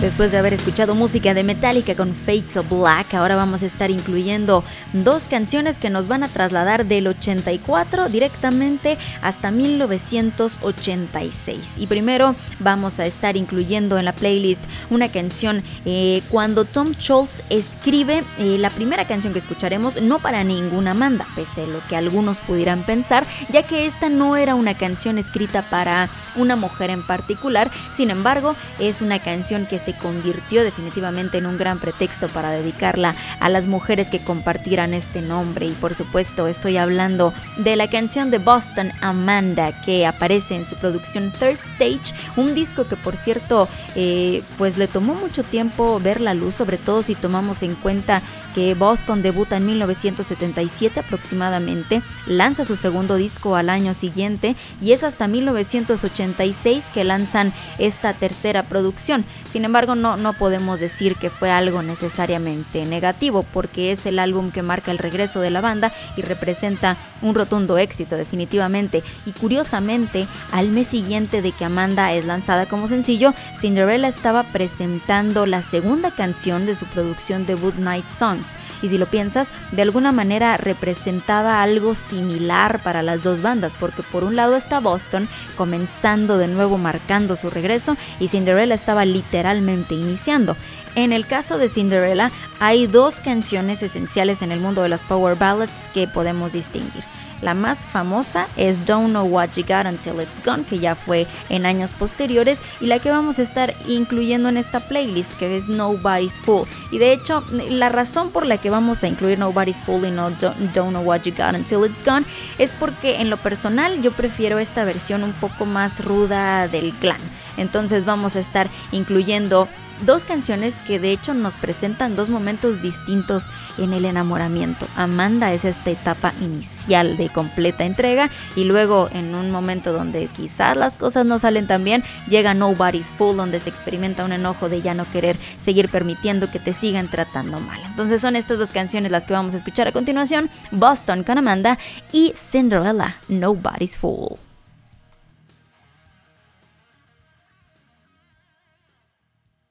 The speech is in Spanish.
Después de haber escuchado música de Metallica con Fate of Black, ahora vamos a estar incluyendo dos canciones que nos van a trasladar del 84 directamente hasta 1986. Y primero vamos a estar incluyendo en la playlist una canción eh, cuando Tom Schultz escribe eh, la primera canción que escucharemos, no para ninguna manda, pese a lo que algunos pudieran pensar, ya que esta no era una canción escrita para una mujer en particular, sin embargo, es una canción que se convirtió definitivamente en un gran pretexto para dedicarla a las mujeres que compartieran este nombre y por supuesto estoy hablando de la canción de Boston Amanda que aparece en su producción Third Stage, un disco que por cierto eh, pues le tomó mucho tiempo ver la luz, sobre todo si tomamos en cuenta que Boston debuta en 1977 aproximadamente, lanza su segundo disco al año siguiente y es hasta 1986 que lanzan esta tercera producción. Sin embargo, no, no podemos decir que fue algo necesariamente negativo, porque es el álbum que marca el regreso de la banda y representa un rotundo éxito definitivamente. Y curiosamente, al mes siguiente de que Amanda es lanzada como sencillo, Cinderella estaba presentando la segunda canción de su producción debut Night Songs. Y si lo piensas, de alguna manera representaba algo similar para las dos bandas, porque por un lado está Boston comenzando de nuevo marcando su regreso y Cinderella estaba literalmente iniciando. En el caso de Cinderella, hay dos canciones esenciales en el mundo de las power ballads que podemos distinguir. La más famosa es Don't Know What You Got Until It's Gone, que ya fue en años posteriores, y la que vamos a estar incluyendo en esta playlist, que es Nobody's Fool. Y de hecho, la razón por la que vamos a incluir Nobody's Fool y no Don't Know What You Got Until It's Gone es porque en lo personal yo prefiero esta versión un poco más ruda del clan. Entonces vamos a estar incluyendo dos canciones que de hecho nos presentan dos momentos distintos en el enamoramiento. Amanda es esta etapa inicial de completa entrega y luego en un momento donde quizás las cosas no salen tan bien, llega Nobody's Fool donde se experimenta un enojo de ya no querer seguir permitiendo que te sigan tratando mal. Entonces son estas dos canciones las que vamos a escuchar a continuación, Boston con Amanda y Cinderella, Nobody's Fool.